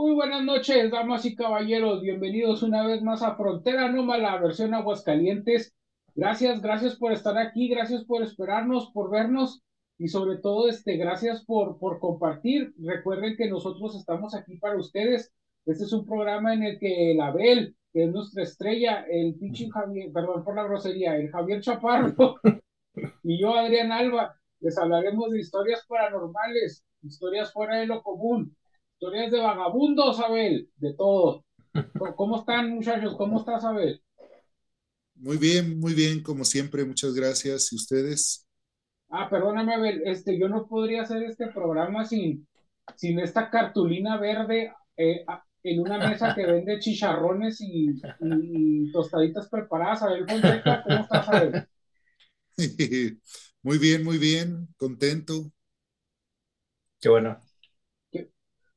Muy buenas noches, damas y caballeros. Bienvenidos una vez más a Frontera Anómala, versión Aguascalientes. Gracias, gracias por estar aquí, gracias por esperarnos, por vernos y sobre todo, este, gracias por, por compartir. Recuerden que nosotros estamos aquí para ustedes. Este es un programa en el que el Abel, que es nuestra estrella, el pinche Javier, perdón por la grosería, el Javier Chaparro y yo, Adrián Alba, les hablaremos de historias paranormales, historias fuera de lo común, historias de vagabundos, Abel, de todo. ¿Cómo están, muchachos? ¿Cómo estás, Abel? Muy bien, muy bien, como siempre, muchas gracias. ¿Y ustedes? Ah, perdóname, Abel, este, yo no podría hacer este programa sin, sin esta cartulina verde eh, en una mesa que vende chicharrones y, tostaditas preparadas. Abel Fonseca, ¿cómo estás, Abel? Muy bien, muy bien, contento. Qué bueno.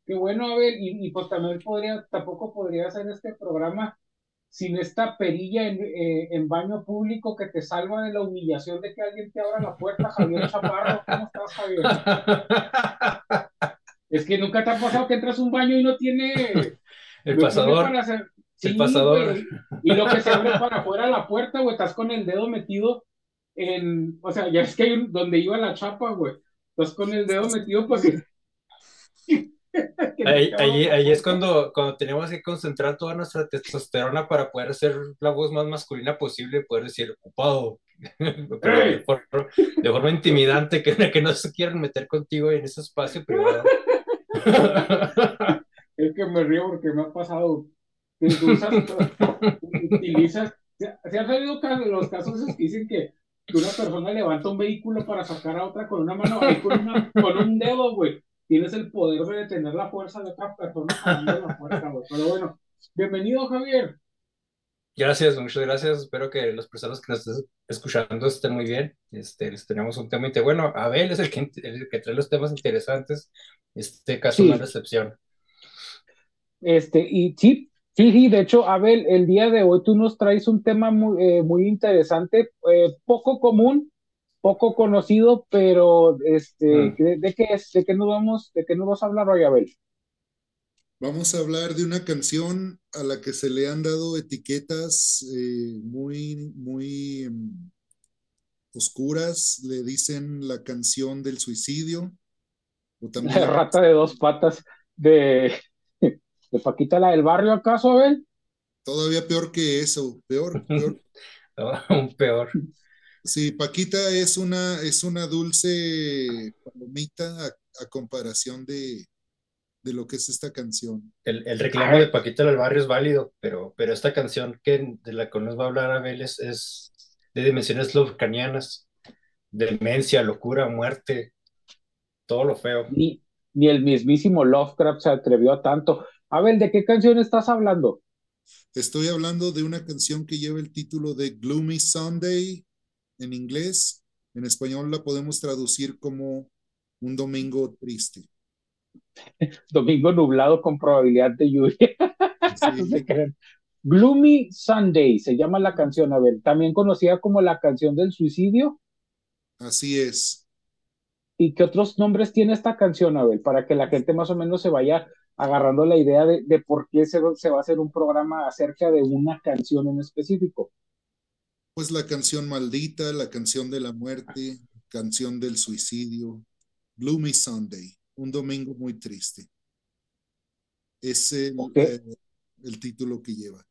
Qué, bueno, Abel, y, y, pues también podría, tampoco podría hacer este programa sin esta perilla en, eh, en, baño público que te salva de la humillación de que alguien te abra la puerta, Javier Chaparro. ¿Cómo estás, Javier? es que nunca te ha pasado que entras a un baño y no tiene... El pasador. el pasador. y lo que se abre para afuera la puerta, güey, estás con el dedo metido en, o sea, ya es que hay un, donde iba la chapa, güey, estás con el dedo metido para que... ahí, ahí, ahí, es cuando, cuando tenemos que concentrar toda nuestra testosterona para poder hacer la voz más masculina posible, poder decir ocupado, pero de, forma, de forma, intimidante, que, que no se quieran meter contigo en ese espacio privado. es que me río porque me ha pasado. Usas, utilizas, se han salido los casos que dicen que que una persona levanta un vehículo para sacar a otra con una mano, con, con un dedo, güey. Tienes el poder de detener la fuerza de otra persona la fuerza, güey. Pero bueno, bienvenido, Javier. Gracias, muchas gracias. Espero que las personas que nos estén escuchando estén muy bien. Este, les tenemos un tema bueno. Abel es el que, el que trae los temas interesantes. Este caso no es excepción. Este, y sí, Sí, sí, de hecho, Abel, el día de hoy tú nos traes un tema muy, eh, muy interesante, eh, poco común, poco conocido, pero este, mm. ¿de, qué es? ¿De qué nos vamos, de qué nos vas a hablar hoy, Abel? Vamos a hablar de una canción a la que se le han dado etiquetas eh, muy, muy em, oscuras. Le dicen la canción del suicidio. O también la rata de dos patas de ¿De Paquita la del barrio acaso, Abel? Todavía peor que eso, peor, peor. peor. Sí, Paquita es una, es una dulce palomita a, comparación de, de, lo que es esta canción. El, el reclamo de Paquita del barrio es válido, pero, pero esta canción que, de la que nos va a hablar Abel es, es de dimensiones lovecranianas, demencia, locura, muerte, todo lo feo. Ni, ni el mismísimo Lovecraft se atrevió a tanto. Abel, ¿de qué canción estás hablando? Estoy hablando de una canción que lleva el título de Gloomy Sunday en inglés. En español la podemos traducir como un domingo triste. domingo nublado con probabilidad de lluvia. Gloomy Sunday se llama la canción, Abel, también conocida como la canción del suicidio. Así es. ¿Y qué otros nombres tiene esta canción, Abel? Para que la gente más o menos se vaya agarrando la idea de, de por qué se, se, va a hacer un programa acerca de una canción en específico. Pues la canción maldita, la canción de la muerte, canción del suicidio, Gloomy Sunday, un domingo muy triste. Es el, eh, el título que lleva.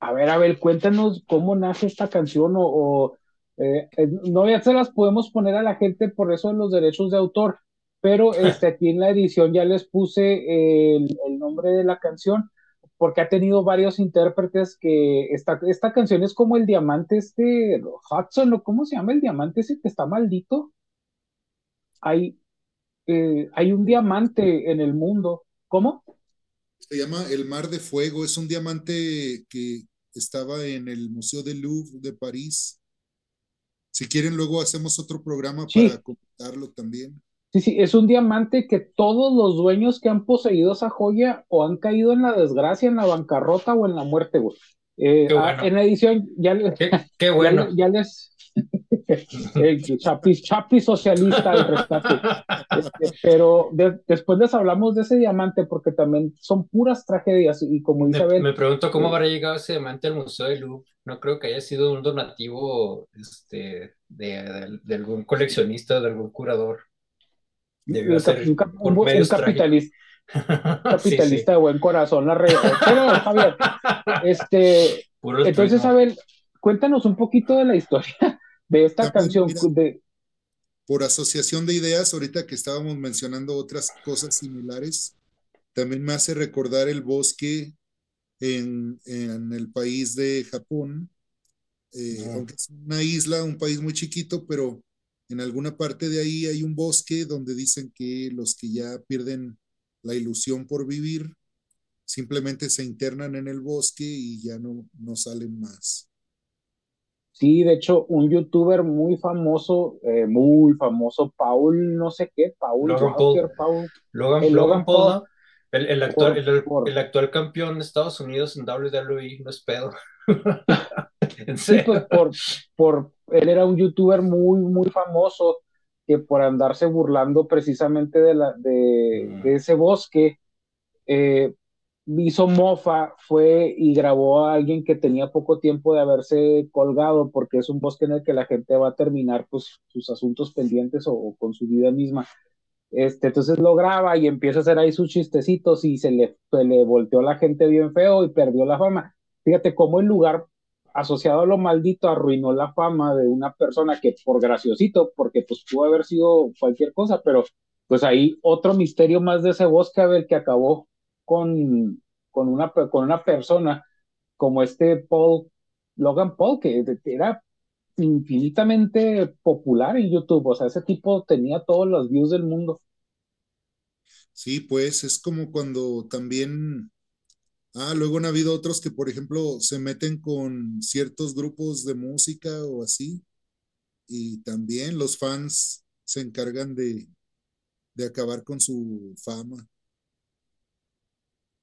A ver, a ver, cuéntanos cómo nace esta canción o, o eh, eh no ya se las podemos poner a la gente por eso de los derechos de autor, pero este, aquí en la edición ya les puse el, nombre de la canción porque ha tenido varios intérpretes que esta, esta canción es como el diamante este, Hudson, o cómo se llama el diamante ese que está maldito. Hay, eh, hay un diamante en el mundo. ¿Cómo? Se llama el Mar de Fuego, es un diamante que estaba en el Museo del Louvre de París. Si quieren, luego hacemos otro programa para comentarlo también. Sí, sí, es un diamante que todos los dueños que han poseído esa joya o han caído en la desgracia, en la bancarrota o en la muerte, güey. Eh, ah, en la edición ya les... Qué, bueno. Ya, les... el Chapi, Chapi socialista del rescate. Este, pero después les hablamos de ese diamante porque también son puras tragedias y como Isabel... Me, pregunto cómo habrá llegado ese diamante al Museo de Louvre. No creo que haya sido un donativo este, de, de, algún coleccionista, de algún curador. Debió ser un, capitalista. capitalista de buen corazón, la red. Pero, Javier, este, entonces, Abel, cuéntanos un poquito de la historia de esta canción. de... Por asociación de ideas, ahorita que estábamos mencionando otras cosas similares, también me hace recordar el bosque en, en el país de Japón, eh, aunque es una isla, un país muy chiquito, pero en alguna parte de ahí hay un bosque donde dicen que los que ya pierden la ilusión por vivir simplemente se internan en el bosque y ya no, no salen más. Sí, de hecho, un youtuber muy famoso, eh, muy famoso, Paul, no sé qué, Paul, Logan Paul. Logan, Paul, El, actual, el, actual campeón de Estados Unidos en WWE, no es pedo. sí, pues por, por, él era un youtuber muy, muy famoso que por andarse burlando precisamente de, la, de, de mm. ese bosque, eh, hizo mofa, fue y grabó a alguien que tenía poco tiempo de haberse colgado, porque es un bosque en el que la gente va a terminar pues, sus asuntos pendientes o, con su vida misma. Este, entonces lo graba y empieza a hacer ahí sus chistecitos y se le, se le volteó la gente bien feo y perdió la fama. Fíjate cómo el lugar asociado a lo maldito arruinó la fama de una persona que por graciosito, porque pues pudo haber sido cualquier cosa, pero pues ahí otro misterio más de ese bosque ver que acabó con, con, una, con una persona como este Paul, Logan Paul, que, era infinitamente popular en YouTube, o sea, ese tipo tenía todos los views del mundo. Sí, pues es como cuando también, ah, luego han habido otros que, por ejemplo, se meten con ciertos grupos de música o así, y también los fans se encargan de, de acabar con su fama.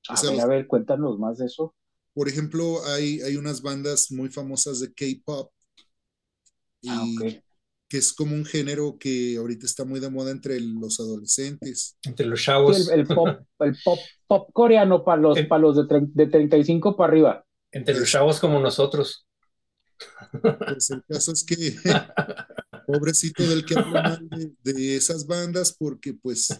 A, ver, cuéntanos más de eso. Por ejemplo, hay, hay unas bandas muy famosas de K-pop. Ah, que es como un género que ahorita está muy de moda entre los adolescentes. Entre los chavos. el, pop, el pop, pop coreano para los, para los de, de 35 para arriba. Entre los chavos como nosotros. Pues el caso es que pobrecito del que habla mal de, de, esas bandas porque pues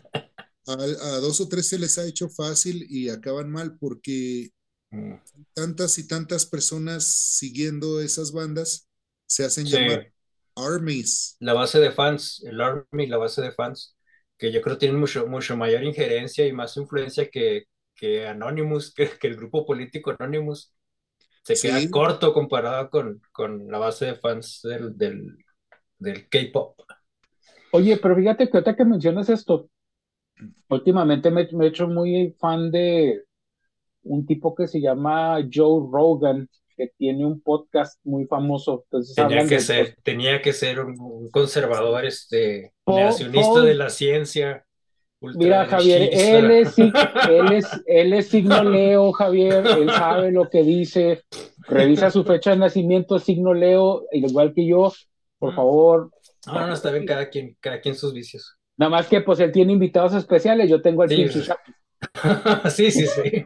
a, dos o tres se les ha hecho fácil y acaban mal porque mm. tantas y tantas personas siguiendo esas bandas se hacen llamar armies. La base de fans, el army, la base de fans, que yo creo tienen mucho, mucho mayor injerencia y más influencia que, que Anonymous, que, que el grupo político Anonymous. Se queda corto comparado con, con la base de fans del, del, del K-pop. Oye, pero fíjate que ahorita que mencionas esto, últimamente me, he hecho muy fan de un tipo que se llama Joe Rogan, que tiene un podcast muy famoso. tenía, que ser, tenía que ser un, conservador, este, negacionista de la ciencia. Mira, Javier, él es, él, es, él es signo Leo, Javier, él sabe lo que dice, revisa su fecha de nacimiento, signo Leo, igual que yo, por mm. favor. No, no, está bien, cada quien, cada quien sus vicios. Nada más que pues él tiene invitados especiales, yo tengo al sí, sí, sí, sí.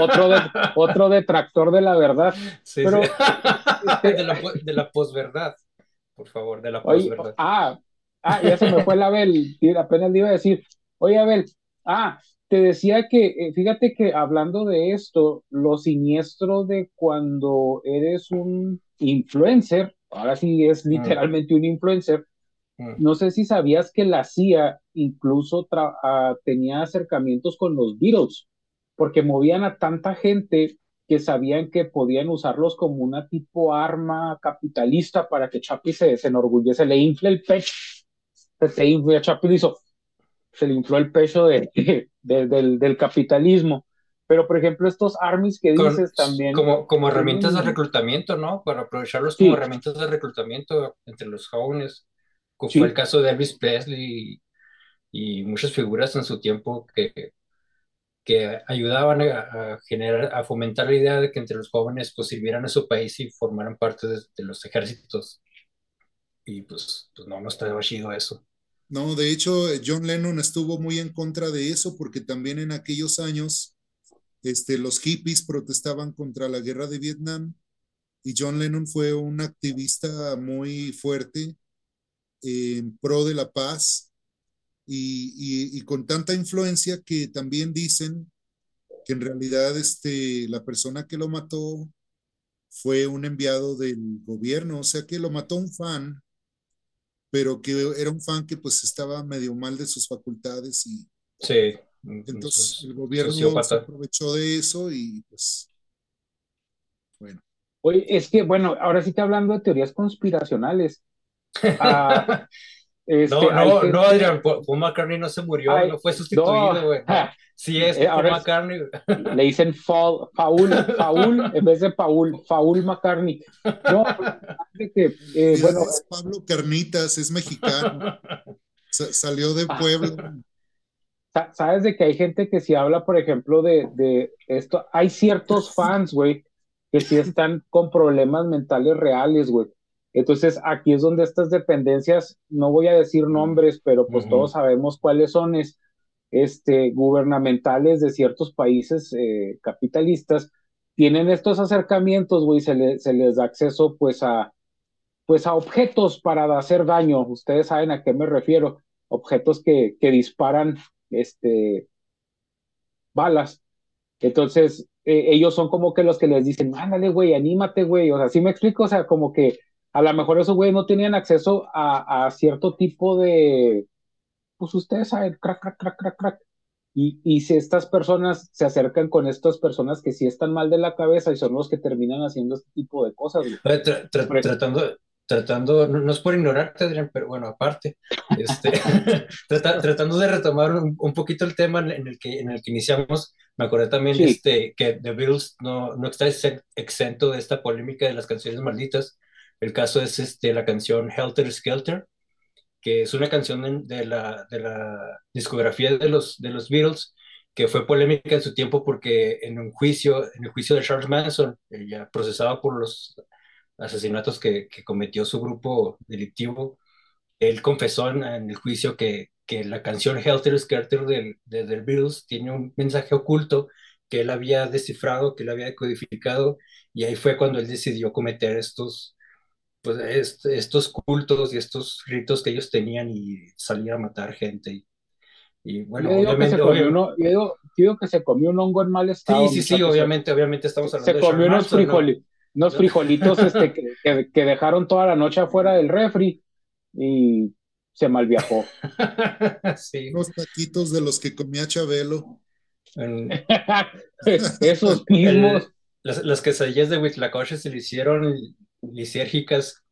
otro, de, otro detractor de la verdad. Sí, Pero, este de, la, de la posverdad, por favor, de la posverdad. Ah, ah, ya se me fue el Abel, apenas le iba a decir, oye Abel, ah, te decía que, eh, fíjate que hablando de esto, lo siniestro de cuando eres un influencer, ahora sí es literalmente un influencer. No sé si sabías que la CIA incluso ah, tenía acercamientos con los Beatles, porque movían a tanta gente que sabían que podían usarlos como una tipo arma capitalista para que Chapi se, se enorgullece, le infle el pecho, se infla, Chapi hizo, se le infló el pecho de, del, del, capitalismo. Pero, por ejemplo, estos armies que dices también. Como, como herramientas de reclutamiento, ¿no? Para aprovecharlos como herramientas de reclutamiento entre los jóvenes como fue el caso de Elvis Presley y, muchas figuras en su tiempo que, que ayudaban a, generar, a fomentar la idea de que entre los jóvenes pues sirvieran a su país y formaran parte de, los ejércitos. y pues, pues no, no estaba chido eso. No, de hecho, John Lennon estuvo muy en contra de eso porque también en aquellos años este, los hippies protestaban contra la guerra de Vietnam y John Lennon fue un activista muy fuerte en pro de la paz y, y, con tanta influencia que también dicen que en realidad este, la persona que lo mató fue un enviado del gobierno, o sea que lo mató un fan, pero que era un fan que pues estaba medio mal de sus facultades y sí, entonces el gobierno se aprovechó de eso y pues bueno. Oye, es que bueno, ahora sí te hablando de teorías conspiracionales. Ah, este, no, no, no, Adrián, Paul McCartney no se murió, no fue sustituido, güey. Sí, es eh, Paul McCartney. Le dicen Paul, Paul, Paul, en vez de Paul, Paul McCartney. No, que, eh, bueno. Es Pablo Carnitas, es mexicano. salió de ah. Puebla. Sabes de que hay gente que si habla, por ejemplo, de, de esto, hay ciertos fans, güey, que sí están con problemas mentales reales, güey. Entonces, aquí es donde estas dependencias, no voy a decir nombres, pero pues todos sabemos cuáles son, es, este, gubernamentales de ciertos países eh, capitalistas, tienen estos acercamientos, güey, se, se les da acceso pues a, pues a objetos para hacer daño. Ustedes saben a qué me refiero. Objetos que, que disparan este, balas. Entonces, eh, ellos son como que los que les dicen, ándale, güey, anímate, güey. O sea, ¿sí me explico? O sea, como que a lo mejor esos güeyes no tenían acceso a, cierto tipo de, pues ustedes saben, crack, crack, crack, crack, crack. Y, y si estas personas se acercan con estas personas que sí están mal de la cabeza y son los que terminan haciendo este tipo de cosas. tratando, tratando, no, es por ignorarte, Adrián, pero bueno, aparte, este, tratando de retomar un, poquito el tema en el que, en el que iniciamos, me acordé también este, que The Beatles no, no está exento de esta polémica de las canciones malditas, el caso es este, la canción Helter Skelter, que es una canción de la, de la discografía de los, de los Beatles, que fue polémica en su tiempo porque en un juicio, en el juicio de Charles Manson, ya procesado por los asesinatos que, que, cometió su grupo delictivo, él confesó en, el juicio que, que, la canción Helter Skelter del, de, del Beatles tiene un mensaje oculto que él había descifrado, que él había decodificado, y ahí fue cuando él decidió cometer estos, pues, estos cultos y estos ritos que ellos tenían y salir a matar gente. Y, bueno, yo obviamente. yo, digo, que se comió un hongo en mal estado. Sí, sí, sí, obviamente, obviamente estamos hablando se comió unos, unos frijolitos este, que, que, dejaron toda la noche afuera del refri y se malviajó. sí. Unos taquitos de los que comía Chabelo. Esos mismos. las, las quesadillas de Huitlacoche se le hicieron lisérgicas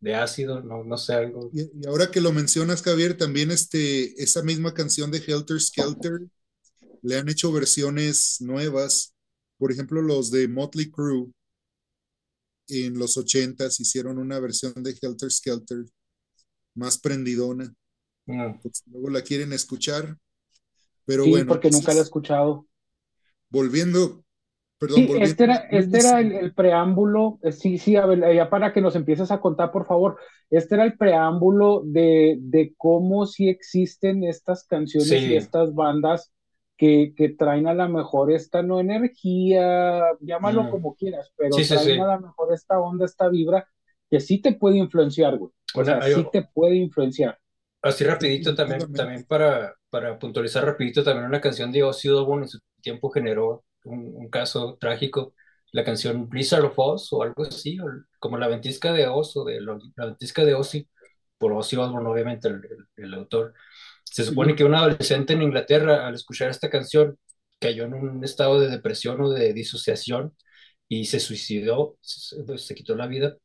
de ácido, no, no sé, algo. Y, ahora que lo mencionas, Javier, también este, esa misma canción de Helter Skelter, le han hecho versiones nuevas. Por ejemplo, los de Motley Crue, en los ochentas hicieron una versión de Helter Skelter más prendidona. Mm. Pues, luego la quieren escuchar. Pero sí, bueno. porque nunca la he escuchado. Volviendo este era, este era el, preámbulo, eh, sí, sí, a ver, ya para que nos empieces a contar, por favor, este era el preámbulo de, de cómo sí existen estas canciones y estas bandas que, que, traen a lo mejor esta no energía, llámalo mm. como quieras, pero traen a lo mejor esta onda, esta vibra, que sí te puede influenciar, güey. O, sea, sí te puede influenciar. Así rapidito también, también para, para puntualizar rapidito, también una canción de Ozzy en su tiempo generó un, caso trágico, la canción Blizzard of Oz o algo así, como la ventisca de Oz o de la ventisca de Ozzy, por Ozzy Osbourne, obviamente, el, autor. Se supone que un adolescente en Inglaterra, al escuchar esta canción, cayó en un estado de depresión o de disociación y se suicidó, se, quitó la vida.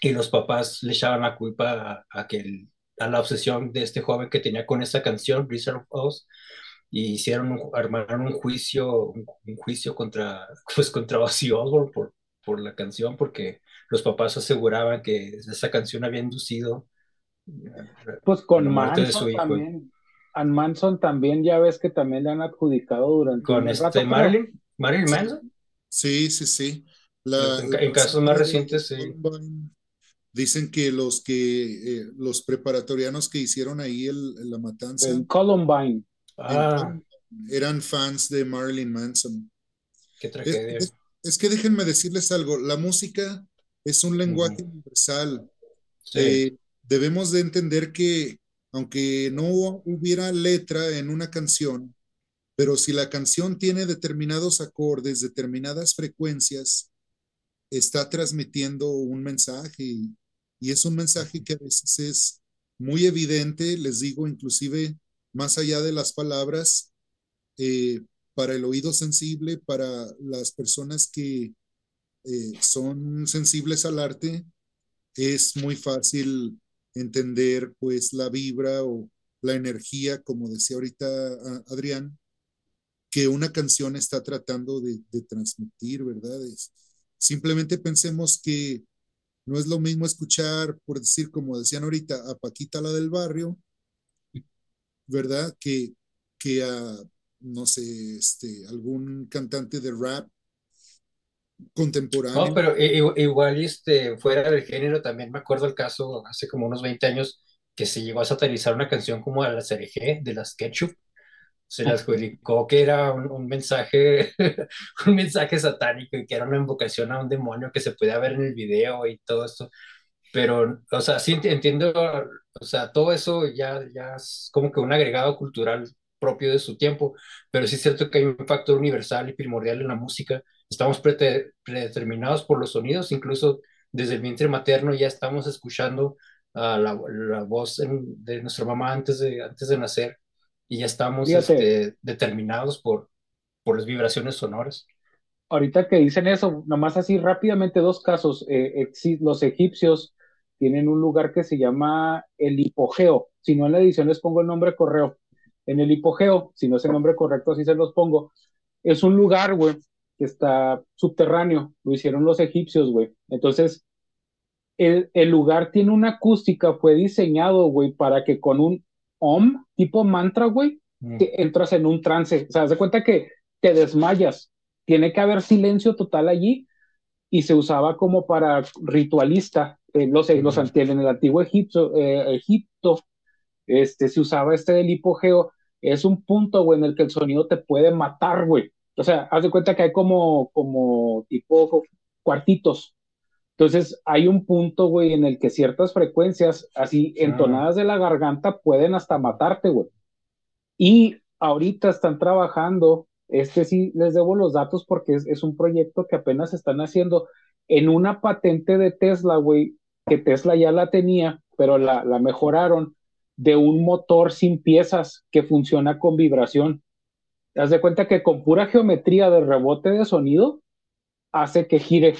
Y los papás le echaban la culpa a, que a la obsesión de este joven que tenía con esa canción, Blizzard of Oz, y hicieron, armaron un juicio, un, juicio contra, pues contra Ozzy Osbourne por, por la canción, porque los papás aseguraban que esa canción había inducido pues con Manson también. A Manson también ya ves que también le han adjudicado durante con este Marilyn, Manson. Sí, sí, sí. en, casos más recientes, sí. Dicen que los que eh, los preparatorianos que hicieron ahí el, la matanza En Columbine. Ah, eran fans de Marilyn Manson. qué Es, tragedia. es- es que déjenme decirles algo, la música es un lenguaje universal. Sí, Eh, debemos de entender que aunque no hubiera letra en una canción, pero si la canción tiene determinados acordes, determinadas frecuencias, está transmitiendo un mensaje y, y es un mensaje que a veces es muy evidente, les digo, inclusive más allá de las palabras, eh, para el oído sensible, para las personas que eh, son sensibles al arte, es muy fácil entender pues la vibra o la energía, como decía ahorita ah, Adrián, que una canción está tratando de, transmitir, ¿verdad? Es- simplemente pensemos que no es lo mismo escuchar, por decir, como decían ahorita, a Paquita la del barrio, ¿verdad? Que, que a, no sé, este, algún cantante de rap contemporáneo. No, pero igual este, fuera del género, también me acuerdo el caso hace como unos 20 años que se llegó a satanizar una canción como a la Cereje de las Ketchup. Se las adjudicó que era un, un mensaje, un mensaje satánico y que era una invocación a un demonio que se podía ver en el video y todo esto. Pero, o sea, sí enti- entiendo, o sea, todo eso ya, ya es como que un agregado cultural propio de su tiempo, pero sí es cierto que hay un factor universal y primordial en la música. Estamos predeterminados por los sonidos, incluso desde el vientre materno ya estamos escuchando ah, la, la voz en- de nuestra mamá antes de, antes de nacer y ya estamos este, determinados por, por las vibraciones sonoras. Ahorita que dicen eso, nomás así rápidamente dos casos. Eh, los egipcios tienen un lugar que se llama el hipogeo. Si no en la edición les pongo el nombre correo. En el hipogeo, si no es el nombre correcto, así se los pongo. Es un lugar, güey, que está subterráneo. Lo hicieron los egipcios, güey. Entonces, el, el lugar tiene una acústica, fue diseñado, güey, para que con un om, tipo mantra, güey, Mm. entras en un trance. O sea, haz de cuenta que te desmayas. Tiene que haber silencio total allí y se usaba como para ritualista. Eh, los, los en el antiguo Egipto, eh, Egipto este, se usaba este del hipogeo. Es un punto, güey, en el que el sonido te puede matar, güey. O sea, haz de cuenta que hay como, como tipo cuartitos. Entonces, hay un punto, güey, en el que ciertas frecuencias, así Ah. entonadas de la garganta, pueden hasta matarte, güey. Y ahorita están trabajando, este sí les debo los datos porque es, un proyecto que apenas están haciendo en una patente de Tesla, güey, que Tesla ya la tenía, pero la, la mejoraron de un motor sin piezas que funciona con vibración. Haz de cuenta que con pura geometría de rebote de sonido hace que gire.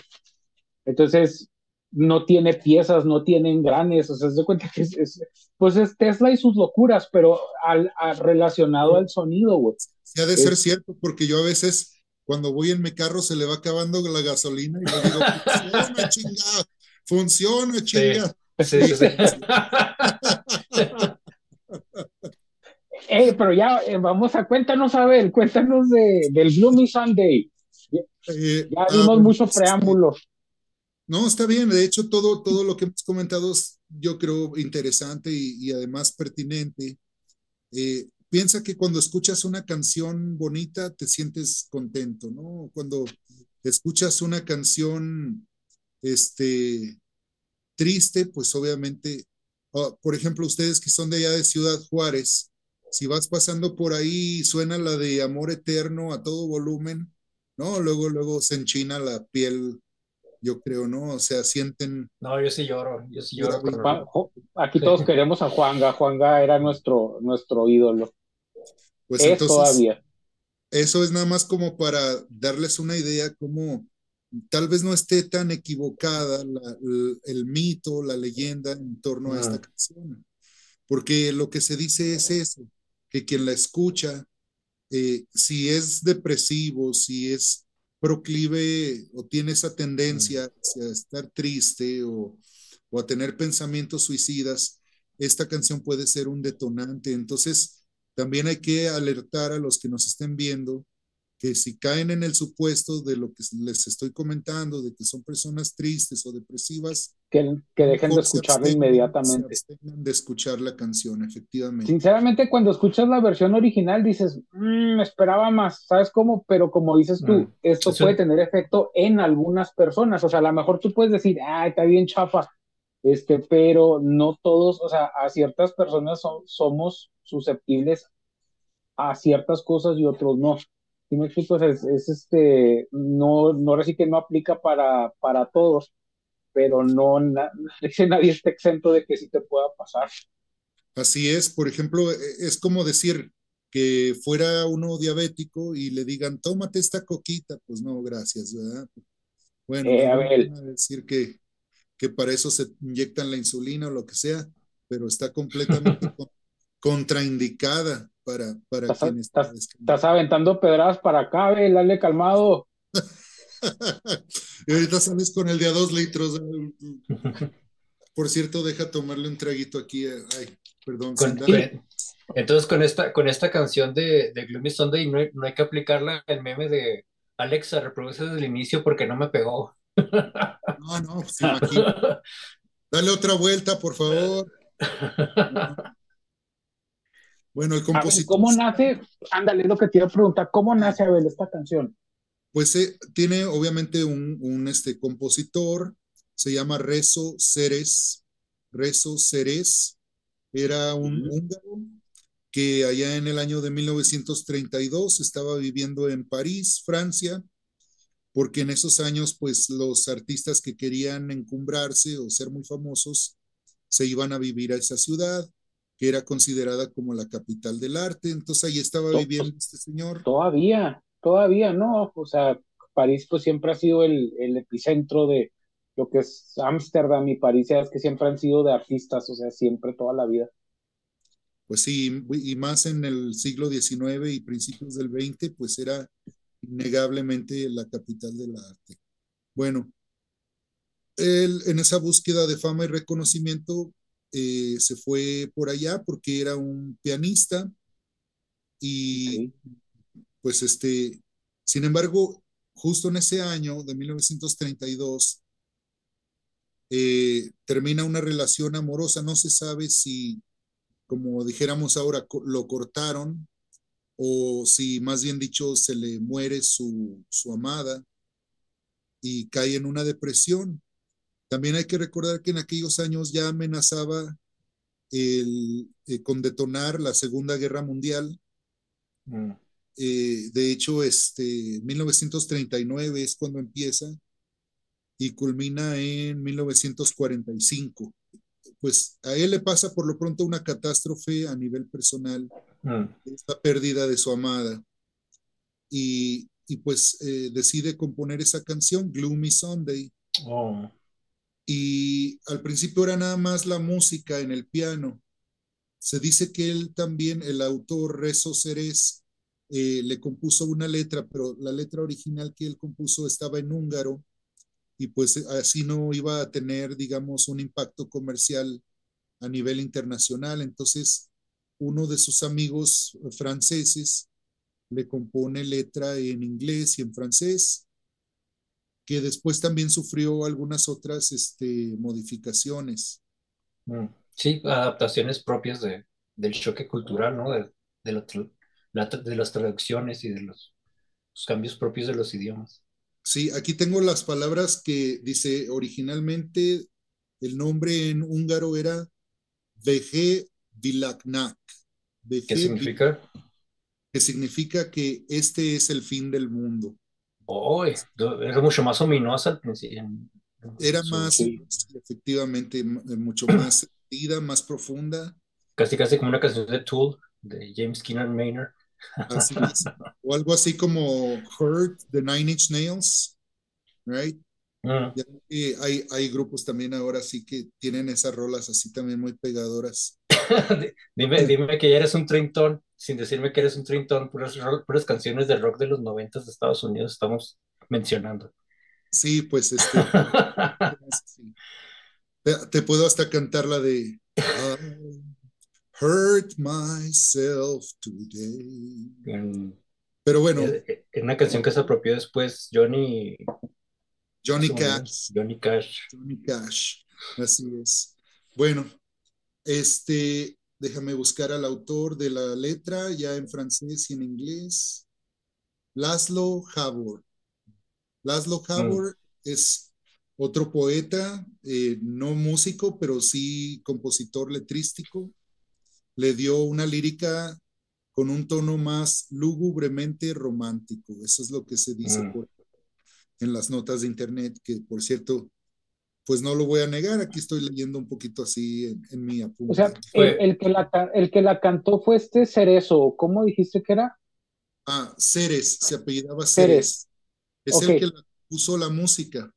Entonces, no tiene piezas, no tiene engranes, o sea, de cuenta que es, es- pues es Tesla y sus locuras, pero al, al- relacionado al sonido, güey. Sí, ha de ser cierto, porque yo a veces cuando voy en mi carro se le va acabando la gasolina y le digo, funciona, chingada, funciona, chinga. Sí, sí, sí. Eh, pero ya eh, vamos a, cuéntanos a ver, cuéntanos de, del Gloomy Sunday. Eh, Ya ah, dimos mucho este, preámbulo. No, está bien. De hecho, todo, todo lo que hemos comentado es, yo creo, interesante y, además pertinente. Eh, piensa que cuando escuchas una canción bonita, te sientes contento, ¿no? Cuando escuchas una canción, este, triste, pues obviamente, ah, por ejemplo, ustedes que son de allá de Ciudad Juárez, si vas pasando por ahí y suena la de Amor Eterno a todo volumen, ¿no? Luego, luego se enchina la piel, yo creo, ¿no? O sea, sienten, No, yo sí lloro, yo sí lloro Juan- Aquí todos queremos a Juanga. Juanga era nuestro, nuestro ídolo. pues es entonces, todavía. eso es nada más como para darles una idea cómo tal vez no esté tan equivocada la- el, el mito, la leyenda en torno a esta Ah. canción. Porque lo que se dice es eso, que quien la escucha, eh, si es depresivo, si es proclive o tiene esa tendencia hacia estar triste o, o a tener pensamientos suicidas, esta canción puede ser un detonante. Entonces, también hay que alertar a los que nos estén viendo que si caen en el supuesto de lo que les estoy comentando, de que son personas tristes o depresivas, que, que dejen de escucharla inmediatamente. de escuchar la canción, efectivamente. Sinceramente, cuando escuchas la versión original dices, "Mm, esperaba más, ¿sabes cómo? Pero como dices tú, Mm, esto eso- puede tener efecto en algunas personas. O sea, a lo mejor tú puedes decir, ah, está bien chafa, este, pero no todos, o sea, a ciertas personas so- somos susceptibles a ciertas cosas y otros no. ¿Sí me explico? O sea, es, es, este, no, no ahora sí que no aplica para, para todos, pero no, na- nadie está exento de que sí te pueda pasar. Así es, por ejemplo, e- es como decir que fuera uno diabético y le digan, tómate esta coquita, pues no, gracias, ¿verdad? Bueno, Eh, Abel. van a decir que, que para eso se inyectan la insulina o lo que sea, pero está completamente con- contraindicada para, para Estás, quienes estás- estás aventando pedradas para acá, Abel, dale calmado. Y ahorita sales con el de a dos litros. Por cierto, deja tomarle un traguito aquí. eh, Ay, perdón. Con- entonces, con esta, con esta canción de, de Gloomy Sunday, no hay, no hay que aplicarla el meme de Alexa, reproduce desde el inicio porque no me pegó. No, no, pues imagínate. Dale otra vuelta, por favor. Bueno, el compositor, ¿cómo nace? Ándale, es lo que te iba a preguntar, ¿cómo nace Abel esta canción? Pues eh, tiene obviamente un, un, este, compositor, se llama Rezo Ceres. Rezo Ceres era un húngaro que allá en el año de 1932 estaba viviendo en París, Francia, porque en esos años, pues los artistas que querían encumbrarse o ser muy famosos se iban a vivir a esa ciudad, que era considerada como la capital del arte. Entonces ahí estaba viviendo este señor. Todavía, todavía no, o sea, París pues siempre ha sido el, el epicentro de lo que es Ámsterdam y París, ya es que siempre han sido de artistas, o sea, siempre toda la vida. Pues sí, y más en el siglo XIX y principios del XX, pues era innegablemente la capital del arte. Bueno, él en esa búsqueda de fama y reconocimiento eh, se fue por allá porque era un pianista y. pues este, sin embargo, justo en ese año de 1932 eh, termina una relación amorosa, no se sabe si, como dijéramos ahora, lo cortaron o si más bien dicho se le muere su, su amada y cae en una depresión. También hay que recordar que en aquellos años ya amenazaba el, eh, con detonar la Segunda Guerra Mundial. Mm. Eh, de hecho, este, 1939 es cuando empieza y culmina en 1945. Pues a él le pasa por lo pronto una catástrofe a nivel personal, Mm. esta pérdida de su amada. Y, y pues eh, decide componer esa canción, Gloomy Sunday. Oh. Y al principio era nada más la música en el piano. Se dice que él también, el autor Rezo Ceres, eh, le compuso una letra, pero la letra original que él compuso estaba en húngaro y pues así no iba a tener, digamos, un impacto comercial a nivel internacional. Entonces, uno de sus amigos franceses le compone letra en inglés y en francés, que después también sufrió algunas otras este, modificaciones. Mm. Sí, adaptaciones propias de, del choque cultural, ¿no? De, de, lo la de las traducciones y de los, los cambios propios de los idiomas. Sí, aquí tengo las palabras que dice originalmente el nombre en húngaro era Veje Vilaknak, ¿Qué Veje significa? que significa que este es el fin del mundo. Oh, era mucho más ominosa al principio. Era más, sí. efectivamente, m- mucho más sentida, más profunda. Casi, casi como una canción de Tool, de James Keenan Maynard. Así es. O algo así como Hurt, The Nine Inch Nails, right? Mm. Que hay, hay grupos también ahora sí que tienen esas rolas así también muy pegadoras. Dime, dime que ya eres un treintón, sin decirme que eres un treintón, puras, puras canciones de rock de los noventas de Estados Unidos estamos mencionando. Sí, pues este. Te, te puedo hasta cantar la de hurt myself today. En, Pero bueno, en una canción que se apropió después Johnny, Johnny. Cash, Johnny Cash. Johnny Cash. Así es. Bueno, este, déjame buscar al autor de la letra ya en francés y en inglés. Laszlo Havor. Laszlo Havor es otro poeta, eh, no músico, pero sí compositor letrístico. Le dio una lírica con un tono más lúgubremente romántico. Eso es lo que se dice Mm. por- en las notas de internet, que por cierto, pues no lo voy a negar, aquí estoy leyendo un poquito así en, en mi apunte. O sea, el, el que la, el que la cantó fue este Cerezo. ¿Cómo dijiste que era? ah, Ceres, se apellidaba Ceres. Ceres. Es Ok. el que la- puso la música.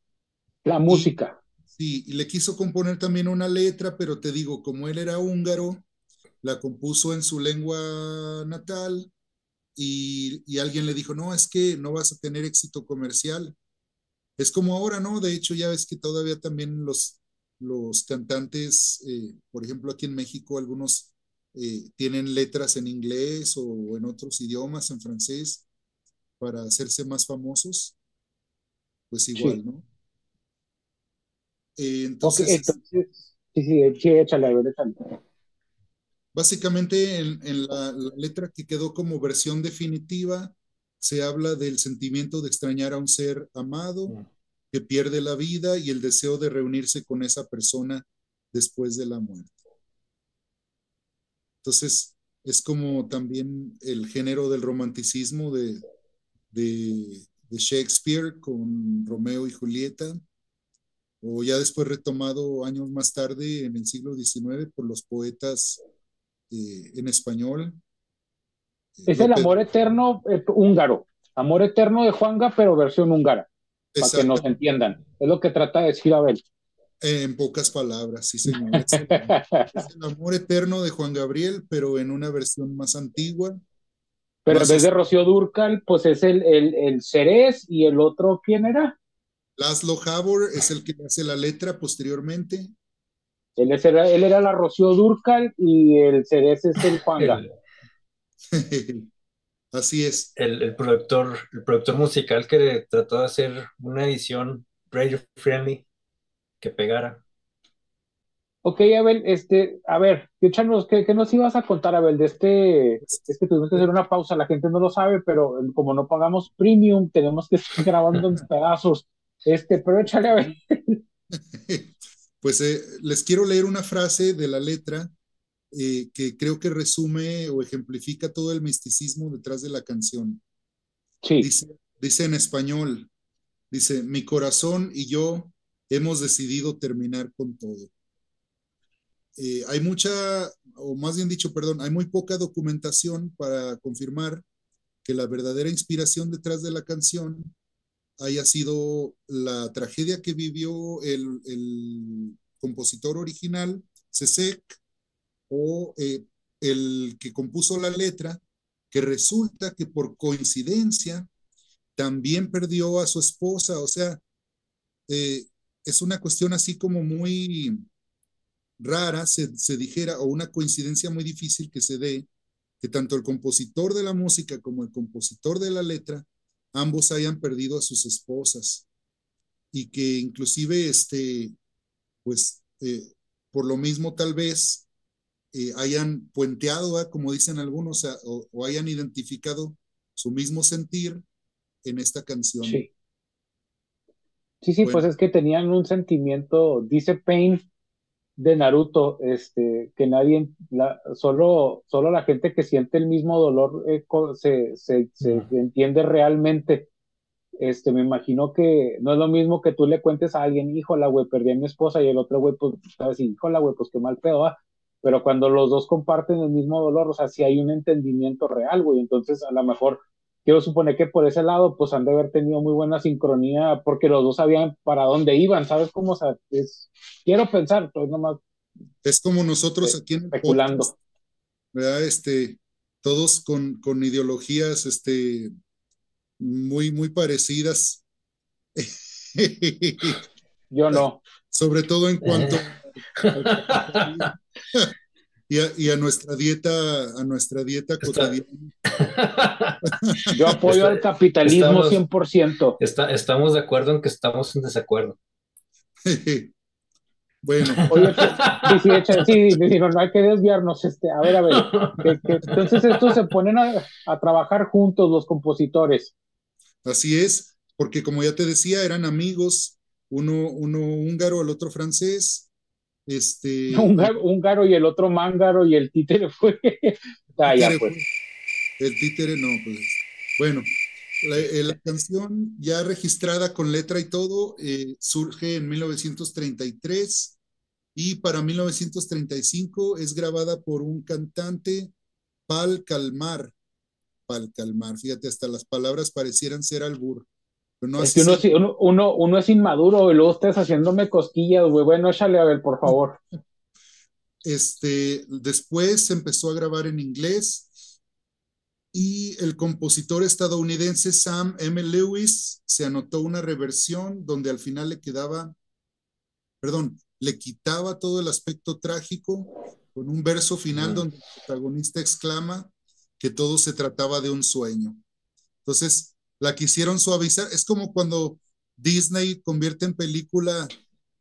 La música. Sí, y le quiso componer también una letra, pero te digo, como él era húngaro, la compuso en su lengua natal y, y alguien le dijo, no, es que no vas a tener éxito comercial. Es como ahora, ¿no? De hecho, ya ves que todavía también los, los cantantes, eh, por ejemplo, aquí en México, algunos eh, tienen letras en inglés o en otros idiomas, en francés, para hacerse más famosos. Pues igual, Sí. ¿no? Eh, entonces, entonces, sí, sí, sí, échale, échale. Básicamente en, en la, la letra que quedó como versión definitiva se habla del sentimiento de extrañar a un ser amado Mm. que pierde la vida y el deseo de reunirse con esa persona después de la muerte. Entonces es como también el género del romanticismo de, de, de Shakespeare con Romeo y Julieta, o ya después retomado años más tarde en el siglo XIX por los poetas eh, en español. Es el amor eterno eh, húngaro. Amor eterno de Juanga, pero versión húngara, para que nos entiendan. Es lo que trata de decir Abel. en pocas palabras, sí, señor. Es el, es el amor eterno de Juan Gabriel, pero en una versión más antigua. Pero en vez de Rocío Durcal, pues es el, el, el Cerez y el otro, ¿quién era? Laszlo Havor es el que hace la letra posteriormente. Él, es- era, él era la Rocío Durcal y el Cerez es el Juanga. El, Así es. el, el productor, el productor musical que trató de hacer una edición radio friendly que pegara. Ok, Abel, este, a ver, échanos, ¿qué, qué nos ibas a contar, Abel? De este, es que tuvimos que hacer una pausa, la gente no lo sabe, pero como no pagamos premium, tenemos que estar grabando en pedazos. Este, pero échale, Abel. Pues eh, les quiero leer una frase de la letra eh, que creo que resume o ejemplifica todo el misticismo detrás de la canción. Sí, Dice, dice en español, dice, mi corazón y yo hemos decidido terminar con todo. Eh, hay mucha, o más bien dicho, perdón, hay muy poca documentación para confirmar que la verdadera inspiración detrás de la canción haya sido la tragedia que vivió el, el compositor original, Sesek, o eh, el que compuso la letra, que resulta que por coincidencia también perdió a su esposa, o sea, eh, es una cuestión así como muy rara, se, se dijera, o una coincidencia muy difícil que se dé, que tanto el compositor de la música como el compositor de la letra, ambos hayan perdido a sus esposas y que inclusive, este, pues, eh, por lo mismo tal vez eh, hayan puenteado, ¿eh? como dicen algunos, o, hayan identificado su mismo sentir en esta canción. sí. Sí, sí, Bueno. pues es que tenían un sentimiento, dice Pain de Naruto, este, que nadie, la, solo, solo la gente que siente el mismo dolor eh, se, se, se entiende realmente. Este, me imagino que no es lo mismo que tú le cuentes a alguien, híjola, güey, perdí a mi esposa, y el otro güey, pues, sabes, híjola, güey, pues qué mal pedo, ¿va? Pero cuando los dos comparten el mismo dolor, o sea, si hay un entendimiento real, güey, entonces a lo mejor quiero suponer que por ese lado, pues han de haber tenido muy buena sincronía, porque los dos sabían para dónde iban, ¿sabes cómo? O sea, es, quiero pensar, pues nomás Es como nosotros aquí en el especulando. podcast, ¿verdad? Este, todos con, con ideologías, este, muy, muy parecidas. Yo no. Sobre todo en cuanto y a, y a nuestra dieta, a nuestra dieta cotidiana. Yo apoyo Está- al capitalismo estamos- 100%. Está- estamos de acuerdo en que estamos en desacuerdo. Bueno. Oye, sí, sí, sí, no, no, hay que desviarnos. Este, a ver, a ver. entonces estos se ponen a, a, trabajar juntos los compositores. Así es, porque como ya te decía, eran amigos, uno, uno húngaro, el otro francés. Este, un húngaro y el otro mángaro y el títere fue. ah, ya, pues. El títere no, pues. Bueno, eh, la, canción ya registrada con letra y todo eh, surge en 1933 y para 1935 es grabada por un cantante, Pal Calmar. Pal Calmar, fíjate, hasta las palabras parecieran ser albur. No es que uno, uno, uno, es inmaduro y luego estás haciéndome cosquillas, güey. Bueno, échale a ver, por favor. Este, después empezó a grabar en inglés y el compositor estadounidense Sam M. Lewis se anotó una reversión donde al final le quedaba, perdón, le quitaba todo el aspecto trágico con un verso final donde el protagonista exclama que todo se trataba de un sueño. Entonces, la quisieron suavizar. Es como cuando Disney convierte en película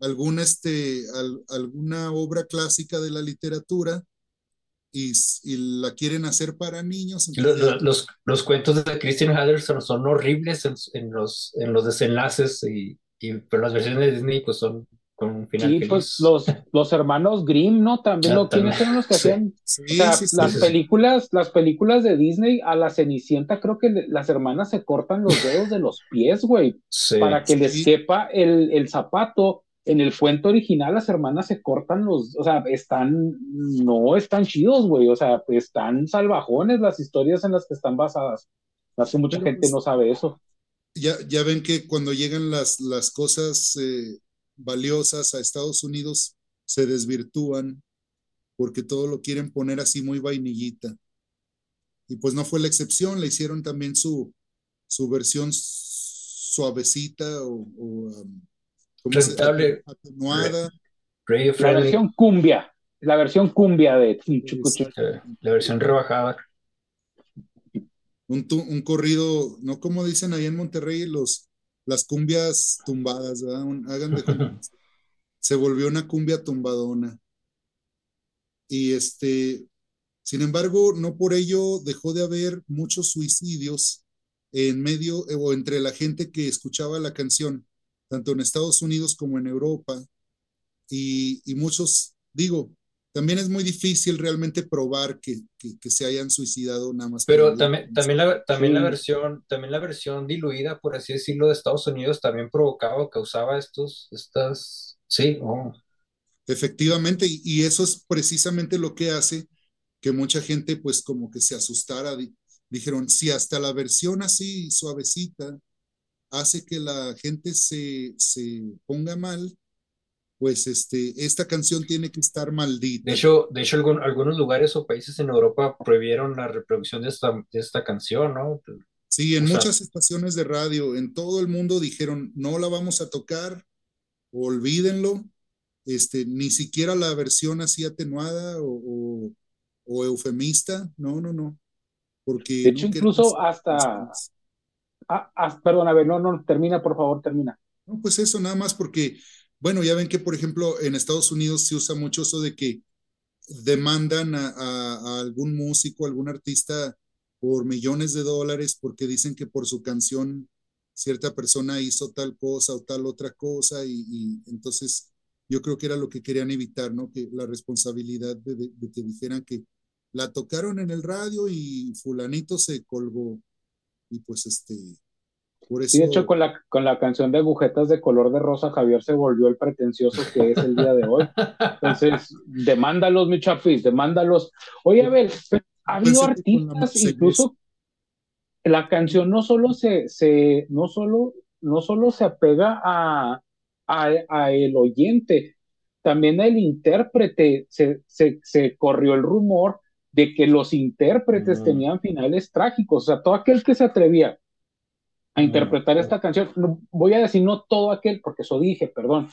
alguna, este, alguna obra clásica de la literatura y, la quieren hacer para niños. Los, los, cuentos de Christian Henderson son horribles en, los, en los desenlaces, y, y, pero las versiones de Disney pues son con un final Sí, pues los, los hermanos Grimm, ¿no? También, lo, ¿quiénes eran los que hacían? las películas, las películas de Disney, a la Cenicienta creo que las hermanas se cortan los dedos de los pies, güey, para que les quepa el, el zapato en el cuento original las hermanas se cortan los, o sea, están, no están chidos, güey, o sea, están salvajones las historias en las que están basadas. Hace mucha gente pues, no sabe eso. Ya, ya ven que cuando llegan las, las cosas eh, valiosas a Estados Unidos se desvirtúan porque todo lo quieren poner así muy vainillita. Y pues no fue la excepción, le hicieron también su, su versión suavecita o, um, rentable, la versión cumbia, la versión cumbia de la versión rebajada. Un, un, corrido, no como dicen ahí en Monterrey, los, las cumbias tumbadas, ¿verdad? hagan de se volvió una cumbia tumbadona. Y este, sin embargo, no por ello dejó de haber muchos suicidios en medio o entre la gente que escuchaba la canción tanto en Estados Unidos como en Europa. Y, muchos, digo, también es muy difícil realmente probar que, que, se hayan suicidado nada más. Pero también, también, la, también, la versión, también la versión diluida, por así decirlo, de Estados Unidos también provocaba, causaba estos, estas, sí, Efectivamente, y, eso es precisamente lo que hace que mucha gente pues como que se asustara. Dijeron, si hasta la versión así suavecita hace que la gente se, se ponga mal, pues este, esta canción tiene que estar maldita. De hecho, de hecho algunos lugares o países en Europa prohibieron la reproducción de esta, de esta canción, ¿no? Sí, en muchas estaciones de radio en todo el mundo dijeron, no la vamos a tocar, olvídenlo, este, ni siquiera la versión así atenuada o, o, eufemista, no, no, no. Porque de hecho, incluso hasta, Ah, ah, perdón, a ver, no, no, termina, por favor, termina. No, pues eso nada más porque, bueno, ya ven que, por ejemplo, en Estados Unidos se usa mucho eso de que demandan a, algún músico, algún artista por millones de dólares porque dicen que por su canción cierta persona hizo tal cosa o tal otra cosa y, entonces yo creo que era lo que querían evitar, ¿no? Que la responsabilidad de, de que dijeran que la tocaron en el radio y fulanito se colgó y pues este, de hecho con la, con la canción de agujetas de color de rosa, Javier se volvió el pretencioso que es el día de hoy. Entonces, demándalos, mi chafis, demándalos. Oye, a ver, ha habido artistas, incluso la canción no solo se, se, no solo, no solo se apega a, a, el oyente, también el intérprete se, se, se corrió el rumor de que los intérpretes tenían finales trágicos. O sea, todo aquel que se atrevía a interpretar esta canción, voy a decir no todo aquel, porque eso dije, perdón.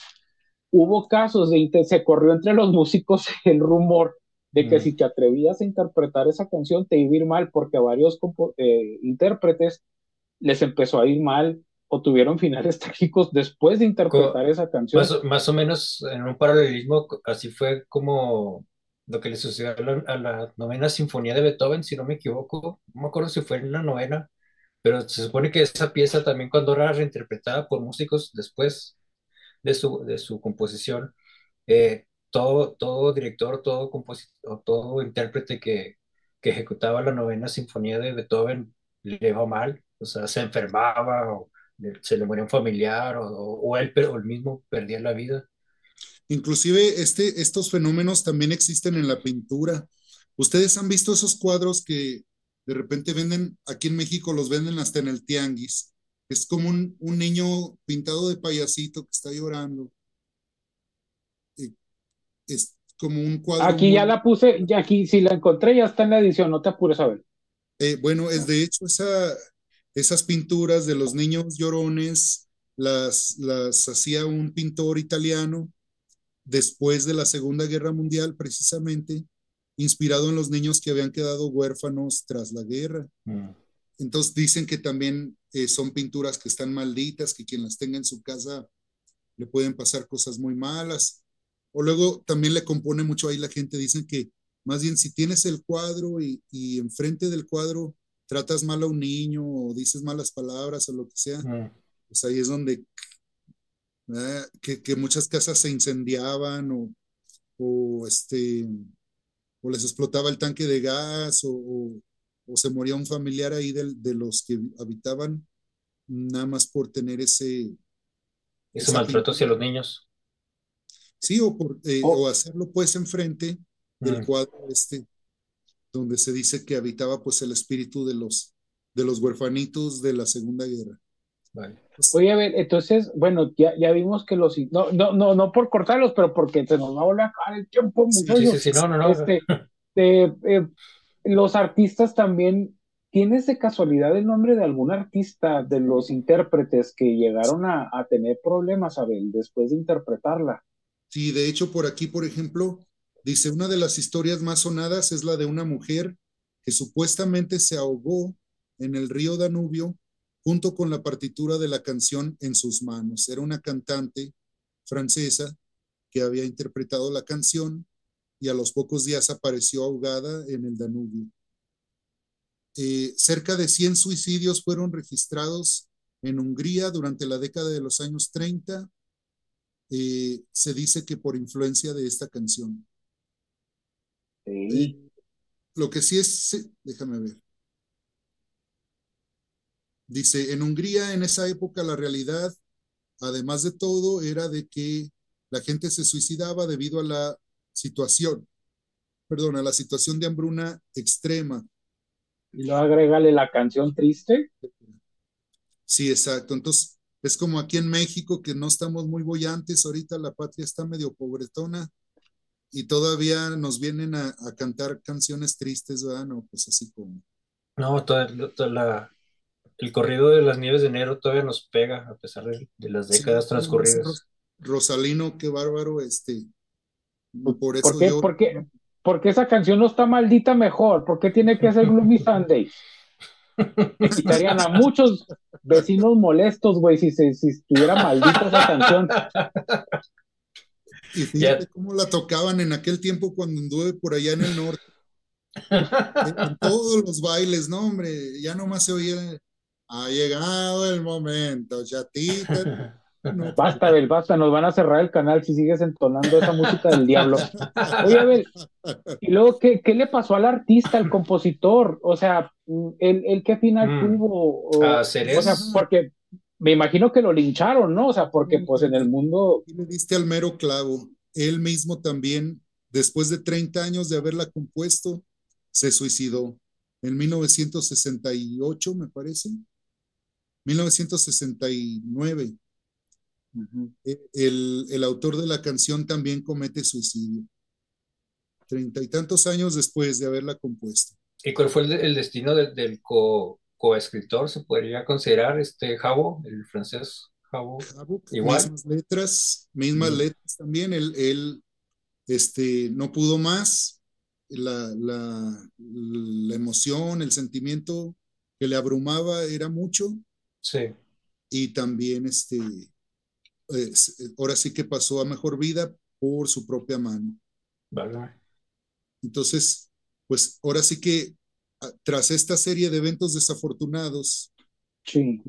Hubo casos de, se corrió entre los músicos el rumor de que si te atrevías a interpretar esa canción te iba a ir mal, porque a varios eh, intérpretes les empezó a ir mal o tuvieron finales trágicos después de interpretar esa canción. Más, o menos en un paralelismo, así fue como lo que le sucedió a la, novena sinfonía de Beethoven, si no me equivoco, no me acuerdo si fue en la novena, pero se supone que esa pieza también cuando era reinterpretada por músicos después de su, de su composición, eh, todo, todo director, todo compositor, todo intérprete que, que ejecutaba la novena sinfonía de Beethoven le iba mal, o sea, se enfermaba o se le moría un familiar o, o él o el mismo perdía la vida. Inclusive este, estos fenómenos también existen en la pintura. Ustedes han visto esos cuadros que de repente venden, aquí en México los venden hasta en el tianguis. Es como un, un niño pintado de payasito que está llorando. Es como un cuadro. Aquí ya la puse, ya aquí si la encontré ya está en la edición, no te apures a ver. Eh, bueno, es de hecho esa, esas pinturas de los niños llorones las, las hacía un pintor italiano después de la Segunda Guerra Mundial, precisamente, inspirado en los niños que habían quedado huérfanos tras la guerra. Mm. Entonces dicen que también eh, son pinturas que están malditas, que quien las tenga en su casa le pueden pasar cosas muy malas. O luego también le compone mucho ahí la gente, dicen que más bien si tienes el cuadro y, y enfrente del cuadro tratas mal a un niño o dices malas palabras o lo que sea, pues ahí es donde que, que, muchas casas se incendiaban o, o, este, o les explotaba el tanque de gas o, o se moría un familiar ahí de, de, los que habitaban nada más por tener ese... Ese maltrato hacia los niños. Sí, o, por, eh, o hacerlo pues enfrente del cuadro este donde se dice que habitaba pues el espíritu de los, de los huerfanitos de la Segunda Guerra. Vale. Oye, a ver, entonces, bueno, ya, ya vimos que los, no, no, no, no por cortarlos, pero porque se nos va a volver a acabar el tiempo, sí, sí, sí, no, no, no. Este, eh, los artistas también, ¿tienes de casualidad el nombre de algún artista de los intérpretes que llegaron a, a tener problemas, Abel, después de interpretarla? Sí, de hecho, por aquí, por ejemplo, Dice, una de las historias más sonadas es la de una mujer que supuestamente se ahogó en el río Danubio junto con la partitura de la canción en sus manos. Era una cantante francesa que había interpretado la canción y a los pocos días apareció ahogada en el Danubio. Eh, cerca de 100 suicidios fueron registrados en Hungría durante la década de los años 30. Eh, se dice que por influencia de esta canción. Lo que sí es, déjame ver. Dice, en Hungría en esa época la realidad, además de todo, era de que la gente se suicidaba debido a la situación, perdón, a la situación de hambruna extrema. Y luego agrégale la canción triste. Sí, exacto. Entonces, es como aquí en México que no estamos muy bollantes, ahorita la patria está medio pobretona y todavía nos vienen a, cantar canciones tristes, ¿verdad? No, pues así como. No, toda, la, el corrido de las nieves de enero todavía nos pega, a pesar de, las décadas transcurridas. Rosalino, qué bárbaro, este. Por eso ¿Por qué, ¿por qué, porque esa canción no está maldita mejor? ¿Por qué tiene que ser Gloomy Sunday? Quitarían a muchos vecinos molestos, güey, si, si estuviera maldita esa canción. Y fíjate cómo la tocaban en aquel tiempo cuando anduve por allá en el norte. en, todos los bailes, no, hombre, ya nomás se oía. Ha llegado el momento, chatita. No, basta, Abel, basta, nos van a cerrar el canal si sigues entonando esa música del diablo. Oye, Abel, y luego, ¿qué, qué le pasó al artista, al compositor? O sea, ¿el, el qué final mm. tuvo? O, o sea, porque me imagino que lo lincharon, ¿no? O sea, porque pues en el mundo... Y le diste al mero clavo. Él mismo también, después de 30 años de haberla compuesto, se suicidó. En 1968, me parece. 1969. E, el, el, autor de la canción también comete suicidio. Treinta y tantos años después de haberla compuesto. ¿Y cuál fue el, destino del, del co coescritor, se podría considerar este Jabo, el francés Jabo. Igual. Mismas letras, mismas letras también. Él, él este, no pudo más. La, la, la, emoción, el sentimiento que le abrumaba era mucho. Sí. y también este, eh, ahora sí que pasó a mejor vida por su propia mano. Vale. Entonces, pues ahora sí que ah, tras esta serie de eventos desafortunados Sí.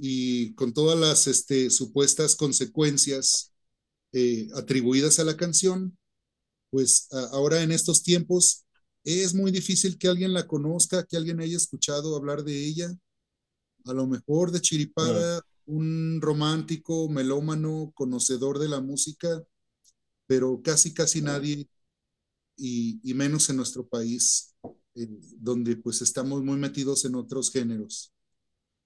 y con todas las este, supuestas consecuencias eh, atribuidas a la canción, pues a- ahora en estos tiempos es muy difícil que alguien la conozca, que alguien haya escuchado hablar de ella. A lo mejor de chiripada, un romántico, melómano, conocedor de la música, pero casi, casi nadie, y, y menos en nuestro país, eh, donde pues estamos muy metidos en otros géneros.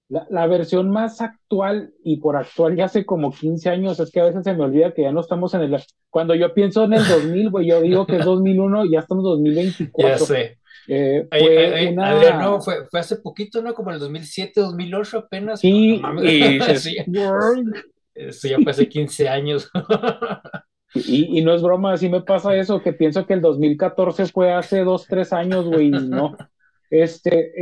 La, la versión más actual, y por actual ya hace como 15 años, es que a veces se me olvida que ya no estamos en el... Cuando yo pienso en el 2000, güey, yo digo que es 2001 y ya estamos en 2024. Ya sé. Eh, fue ay, ay, una... Adrián, no, fue, fue hace poquito, ¿no? Como el 2007, 2008 apenas. Sí, No y Sí, eso ya fue hace 15 años. Y, y no es broma, así me pasa eso, que pienso que el 2014 fue hace dos, tres años, güey, no. Este,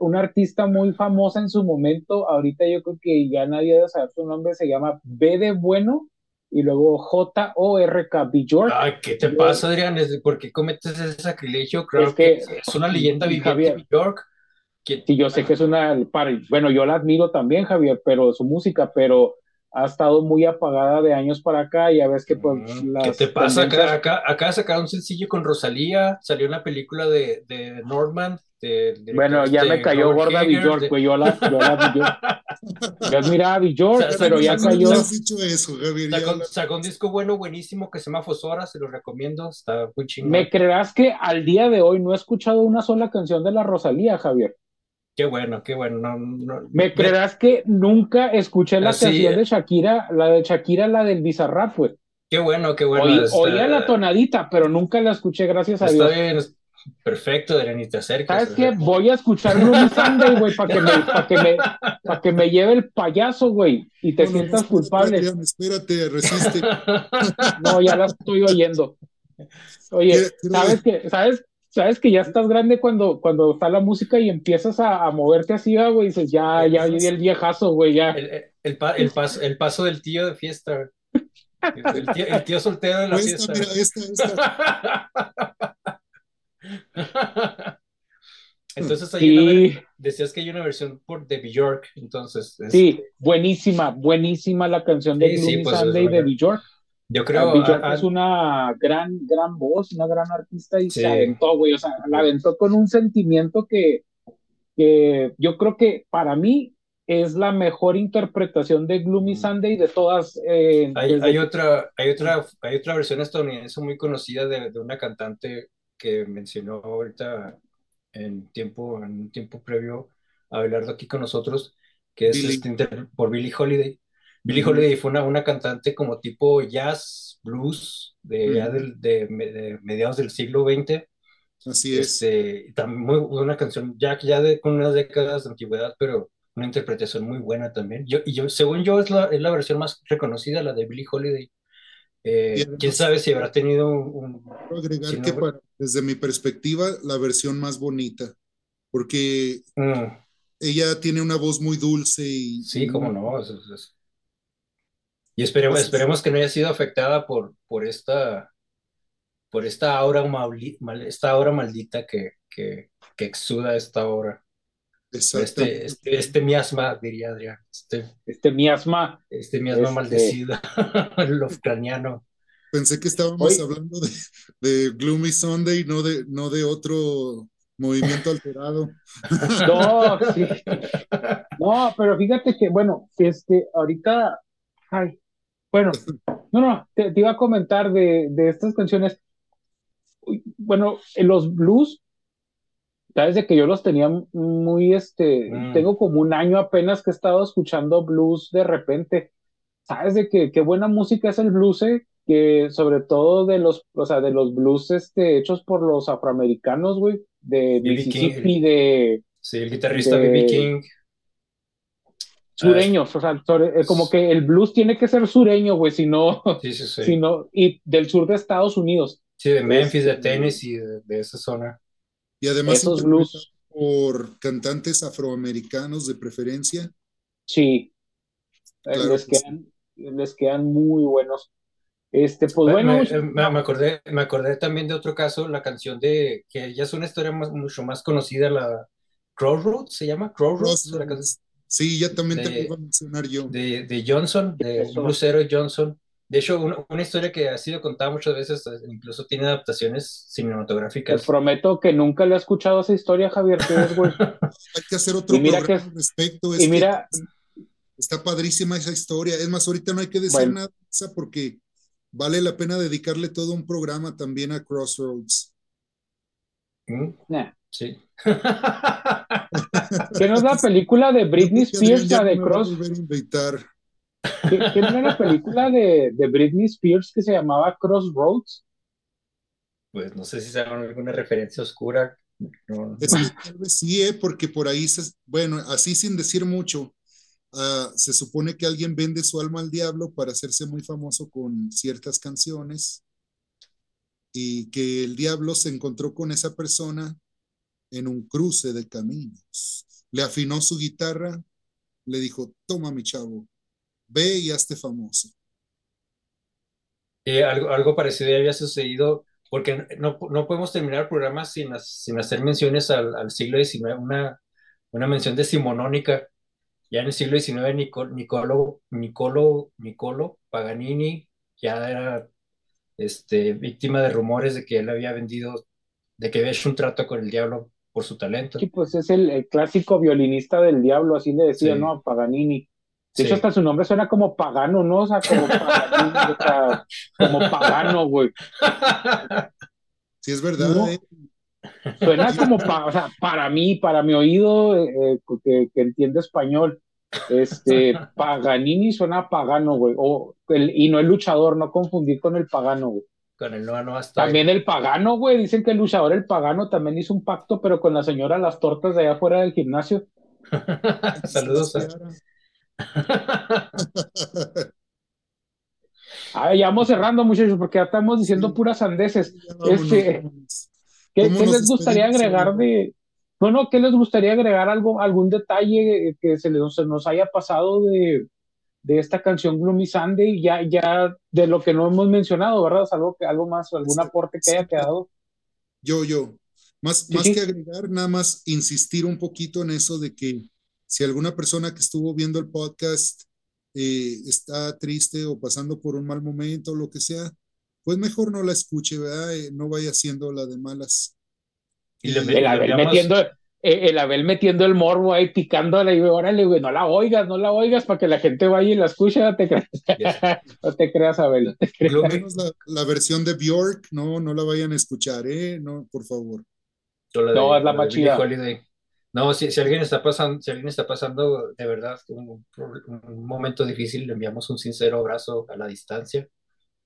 una artista muy famosa en su momento, ahorita yo creo que ya nadie debe saber su nombre, se llama B de Bueno y luego J-O-R-K, Bjork. Ay, ¿qué te pasa, Adrián? ¿Es- ¿Por qué cometes ese sacrilegio? Creo Es que que- es una leyenda viviente York. Que, Sí, yo sé que es una, bueno, yo la admiro también, Javier, pero su música, pero ha estado muy apagada de años para acá, ya ves que pues ¿Qué las te pasa? Acá, tendencias- acá, acá sacaron un sencillo con Rosalía, salió una película de, de Norman. Del Bueno, ya me este cayó Robert gorda Bjork, de- güey, yo la, yo la, yo, yo admiraba a Bjork, O sea, pero ya cayó, No has dicho eso, Javier. Sacó, la- sacó un disco bueno, buenísimo, que se llama Fosora, se lo recomiendo, está muy chingón. ¿Me creerás que al día de hoy no he escuchado una sola canción de la Rosalía, Javier? Qué bueno, qué bueno. No, no- ¿Me creerás que nunca escuché la Así, canción de Shakira, la de Shakira, la del Bizarrap, güey? Qué bueno, qué bueno. Oí- está- oía la tonadita, pero nunca la escuché, gracias a Está Dios. bien, perfecto, Adrián, y te acerques. ¿Sabes qué? Voy a escuchar Gloomy Sunday, güey, para que me, para que me, para que me lleve el payaso, güey, y te No, no, no, sientas espérate, culpable. Espérate, resiste. No, ya la estoy oyendo. Oye, ¿sabes que, sabes, sabes que ya estás grande cuando, cuando está la música y empiezas a, a moverte así, ah, güey, dices, ya, ya, ya, el viejazo, güey, ya. El, el- el pa- el paso, el paso del tío de fiesta. El tío, el tío soltero de la esta, fiesta. mira, esta, esta. Entonces hay Sí, decías que hay una versión por de Bjork, entonces es- sí, buenísima, buenísima la canción de Sí, sí, Gloomy pues, es Sunday de. Bjork. yo Ah, creo Bjork ah, es una gran, gran voz, una gran artista y se aventó, güey, o sea, la aventó con un sentimiento que, que yo creo que para mí es la mejor interpretación de Gloomy Mm. Sunday de todas. eh, Hay, desde hay que- otra, hay otra, hay otra versión estadounidense muy conocida de, de una cantante que mencionó ahorita en tiempo, en un tiempo previo a hablar aquí con nosotros, que es Billie. este, por Billie Holiday. Billie. Holiday fue una, una cantante como tipo jazz, blues, de, ya Ujú. del- de, de mediados del siglo XX. Así es. Este, también muy, una canción ya, ya de, con unas décadas de antigüedad, pero una interpretación muy buena también. Yo, y yo, según yo, es la, es la versión más reconocida, la de Billie Holiday. Eh, quién sabe si habrá tenido un, Quiero agregar si que no- para- desde mi perspectiva, la versión más bonita, porque Mm, ella tiene una voz muy dulce y sí, cómo no. eso es- es- Y esperemos, Pues- esperemos que no haya sido afectada por, por esta, por esta aura, esta aura maldita que, que, que exuda esta obra. Este, este, este miasma, diría Adrián, este, este miasma. este miasma Este- maldecido, lo ucraniano. Pensé que estábamos hablando de, de Gloomy Sunday, no de, no de otro movimiento alterado. No, sí. No, pero fíjate que, bueno, este, ahorita, ay, bueno, no, no, te, te iba a comentar de, de estas canciones. Bueno, en los blues, sabes de que yo los tenía muy, este, Mm. tengo como un año apenas que he estado escuchando blues de repente. Sabes de que qué buena música es el blues, eh? que sobre todo de los, o sea, de los blues, este, hechos por los afroamericanos, güey, de. King. Mississippi, de Sí, el guitarrista De- B.B. King. sureños, o sea, eh, como que el blues tiene que ser sureño, güey, si no, Sí, sí, sí. si no, y del sur de Estados Unidos. Sí, de Memphis, de Este- Tennessee, de, de esa zona. Y además Esos blues. por cantantes afroamericanos de preferencia. Sí, les, quedan, les quedan muy buenos. Este, pues bueno. Me, acordé, me acordé también de otro caso, la canción de, que ya es una historia mucho más conocida, la Crossroads, ¿se llama? Crossroads. Sí, ya también te puedo mencionar yo. De, de Johnson, de Lucero Johnson. De hecho, una, historia que ha sido contada muchas veces, incluso tiene adaptaciones cinematográficas. Te prometo que nunca le he escuchado esa historia, Javier, es, güey. Hay que hacer otro programa al respecto. y mira, está padrísima esa historia. Es más, ahorita no hay que decir nada porque vale la pena dedicarle todo un programa también a Crossroads. ¿Mm? Sí. ¿Qué no es la película de Britney Spears, la de Crossroads? ¿Qué, ¿Qué era la película de, de Britney Spears que se llamaba Crossroads? Pues no sé si se alguna referencia oscura. sí, eh, porque por ahí, se, bueno, así sin decir mucho, uh, se supone que alguien vende su alma al diablo para hacerse muy famoso con ciertas canciones y que el diablo se encontró con esa persona en un cruce de caminos. Le afinó su guitarra, le dijo, toma mi chavo, ve y hazte famoso. Y algo, algo parecido había sucedido, porque no, no podemos terminar el programa sin, sin hacer menciones al, al siglo XIX, una, una mención decimonónica. Ya en el siglo XIX, Nicolo, Nicolo, Nicolo Paganini ya era este, víctima de rumores de que él había vendido, de que había hecho un trato con el diablo por su talento. Sí, pues es el, clásico violinista del diablo, así le decía, ¿no? A Paganini. De hecho, hasta su nombre suena como pagano, ¿no? O sea, como, como pagano, güey. Sí, es verdad. ¿eh? Suena como, o sea, para mí, para mi oído, eh, eh, que, que, entiende español, este, Paganini suena pagano, güey. O y no el luchador, no confundir con el pagano, güey. Con el no, no hasta También el pagano, güey. Dicen que el luchador, el pagano, también hizo un pacto, pero con la señora las tortas de allá afuera del gimnasio. Saludos. Ah, ya vamos cerrando, muchachos, porque ya estamos diciendo puras sandeces. Este, ¿qué, les gustaría agregar de, bueno, qué les gustaría agregar algo, algún detalle que se, les, nos haya pasado de, de esta canción Gloomy Sunday, ya, ya de lo que no hemos mencionado, ¿verdad? algo, que, algo más, algún aporte que haya quedado. Yo, yo. Más, más que agregar, nada más insistir un poquito en eso de que si alguna persona que estuvo viendo el podcast eh, está triste o pasando por un mal momento o lo que sea, pues mejor no la escuche, ¿verdad? Eh, no vaya haciendo la de malas. Y el, Abel metiendo, eh, el Abel metiendo el morbo ahí picándola y órale, güey, no la oigas, no la oigas para que la gente vaya y la escuche, no te creas, no te creas, Abel. Lo menos la, la, versión de Bjork, no, no la vayan a escuchar, ¿eh? No, por favor. no, es la más chida. No, si, si, alguien está pasando, si alguien está pasando de verdad un, momento difícil, le enviamos un sincero abrazo a la distancia.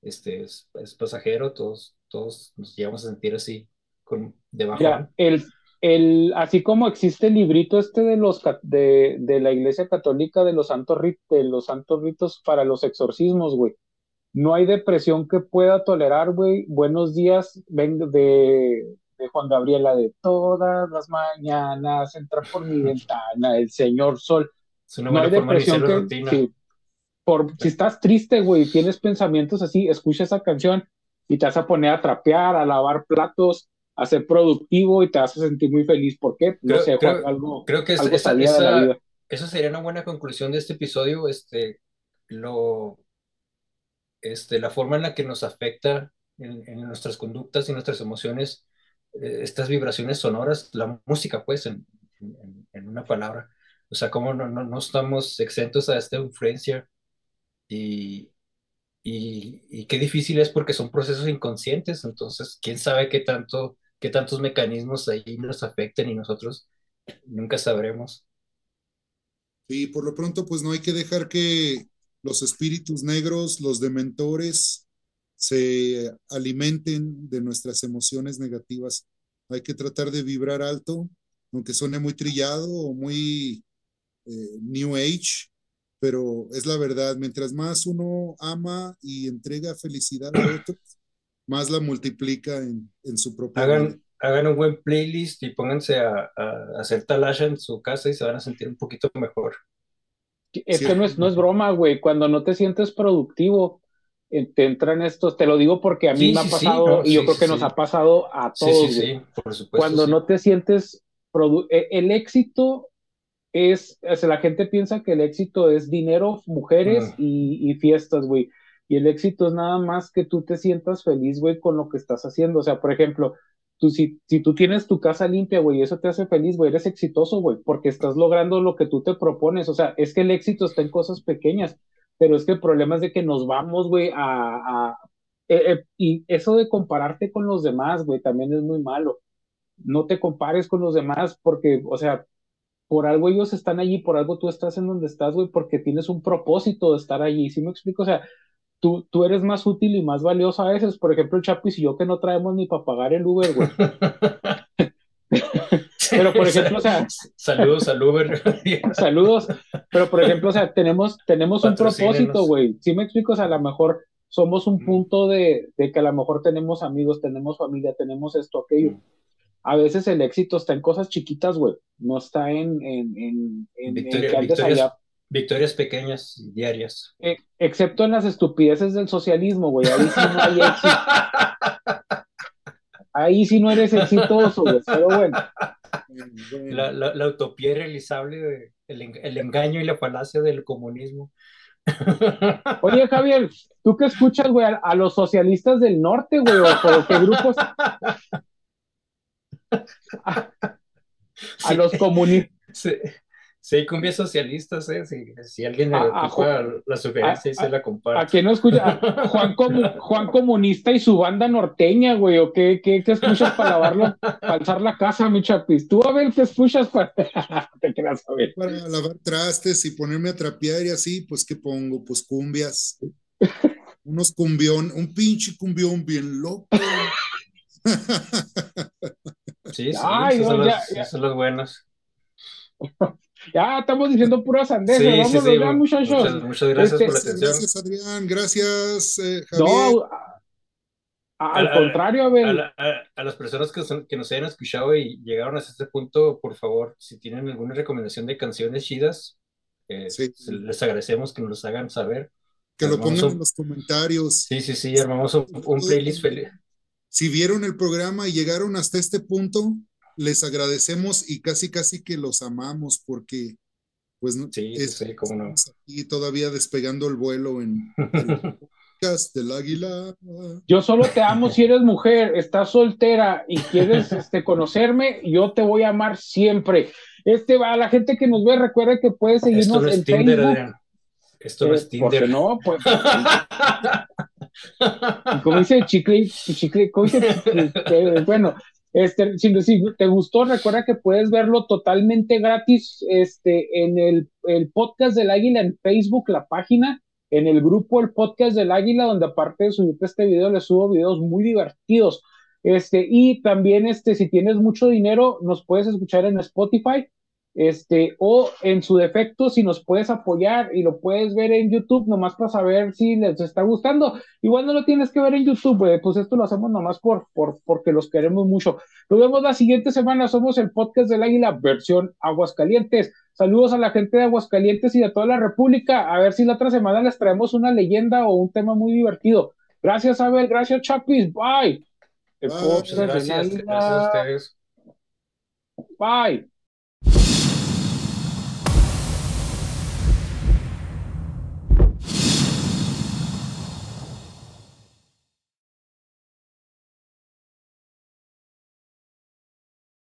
Este es, pasajero, todos, todos nos llevamos a sentir así con debajo. el, el, así como existe el librito este de los de, de la Iglesia Católica de los santos de los santos ritos para los exorcismos, güey. No hay depresión que pueda tolerar, güey. Buenos días, ven de de Juan Gabriela de todas las mañanas entra por mi ventana el señor sol. no hay depresión que por si estás triste, güey, tienes pensamientos así, escucha esa canción y te vas a poner a trapear, a lavar platos, a ser productivo y te vas a sentir muy feliz. ¿Por qué? No sé, algo, creo que esa, esa, sería una buena conclusión de este episodio. Este, lo, este, la forma en la que nos afecta en, en nuestras conductas y nuestras emociones estas vibraciones sonoras, la música, pues, en, en, una palabra. O sea, cómo no, no, no, estamos exentos a esta influencia y, y, y, qué difícil es porque son procesos inconscientes, entonces, quién sabe qué tanto, qué tantos mecanismos ahí nos afecten y nosotros nunca sabremos. Y por lo pronto, pues no hay que dejar que los espíritus negros, los dementores, se alimenten de nuestras emociones negativas. Hay que tratar de vibrar alto, aunque suene muy trillado o muy eh, New Age, pero es la verdad. Mientras más uno ama y entrega felicidad a otros, más la multiplica en, en su propia hagan, vida. Hagan un buen playlist y pónganse a, a, hacer talasha en su casa y se van a sentir un poquito mejor. Es que no es, no es broma, güey. Cuando no te sientes productivo, te entran estos, te lo digo porque a mí me ha pasado y yo creo que nos ha pasado a todos. Sí, por supuesto. Cuando no te sientes, e, el éxito es, o la gente piensa que el éxito es dinero, mujeres y, y, fiestas, güey. Y el éxito es nada más que tú te sientas feliz, güey, con lo que estás haciendo. O sea, por ejemplo, tú, si, si tú tienes tu casa limpia, güey, eso te hace feliz, güey, eres exitoso, güey, porque estás logrando lo que tú te propones. O sea, es que el éxito está en cosas pequeñas, pero es que el problema es de que nos vamos, güey, a... eh, eh, y eso de compararte con los demás, güey, también es muy malo. No te compares con los demás porque, o sea, por algo ellos están allí, por algo tú estás en donde estás, güey, porque tienes un propósito de estar allí. ¿Sí me explico? O sea, tú, tú eres más útil y más valioso a veces. Por ejemplo, el Chapis y yo que no traemos ni para pagar el Uber, güey. pero por ejemplo, o sea, saludos al Uber. saludos, pero por ejemplo, o sea, tenemos, tenemos un propósito, güey. ¿Sí me explico? O sea, a lo mejor somos un punto de, de, que a lo mejor tenemos amigos, tenemos familia, tenemos esto, aquello. A veces el éxito está en cosas chiquitas, güey. No está en, en, en, en, Victoria, allá Victorias pequeñas, diarias. Eh, excepto en las estupideces del socialismo, güey. Ahí sí no hay éxito. Ahí sí no eres exitoso, güey. Pero bueno. La, la, utopía realizable, el, el, engaño y la falacia del comunismo. Oye, Javier, ¿tú qué escuchas, güey, a, los socialistas del norte, güey? ¿O por qué grupos? A, los comunistas. Sí. Sí, cumbias socialistas, ¿eh? Si, alguien le ocupa la sugerencia y se la compara. ¿A quién no escucha? Juan, Juan Comunista y su banda norteña, güey, o qué, qué, qué escuchas para lavarlo, para alzar la casa, mi chapis. Tú a ver qué escuchas para. Te quedas a ver. Para lavar trastes y ponerme a trapear y así, pues, ¿qué pongo? Pues cumbias. Unos cumbión, un pinche cumbión bien loco. sí, sí, Ay, esos, son los, son los buenos. Ya estamos diciendo puras sandeces. Sí, Vámonos sí, ya, muchachos. Muchas, gracias por la este, atención. Gracias, Adrián. Gracias, eh, Javier. No, al contrario, a ver. A, las personas que, que, nos hayan escuchado y llegaron hasta este punto, por favor, si tienen alguna recomendación de canciones chidas, eh, les agradecemos que nos los hagan saber. Que lo pongan en los comentarios. Sí, sí, sí, armamos un, un playlist feliz. Si vieron el programa y llegaron hasta este punto, les agradecemos y casi casi que los amamos porque pues sí, es, sí, cómo no. aquí todavía despegando el vuelo en el podcast del águila. Yo solo te amo si eres mujer, estás soltera y quieres este, conocerme, yo te voy a amar siempre. Este va a la gente que nos ve, recuerda que puedes seguirnos Esto en Tinder, Facebook. Esto no es eh, Tinder. no, pues. como dice Chicle, Chicle, como dice, bueno, este, si, te gustó, recuerda que puedes verlo totalmente gratis este, en el, el, podcast del Águila en Facebook, la página, en el grupo El Podcast del Águila, donde aparte de subirte este video, le subo videos muy divertidos. Este, y también, este, si tienes mucho dinero, nos puedes escuchar en Spotify este, o en su defecto, si nos puedes apoyar y lo puedes ver en YouTube, nomás para saber si les está gustando. Igual no lo tienes que ver en YouTube, pues esto lo hacemos nomás por, por, porque los queremos mucho. Nos vemos la siguiente semana, somos el podcast del Águila, versión Aguascalientes. Saludos a la gente de Aguascalientes y de toda la República. A ver si la otra semana les traemos una leyenda o un tema muy divertido. Gracias, Abel. Gracias, Chapis. Bye. Gracias a ustedes. Bye.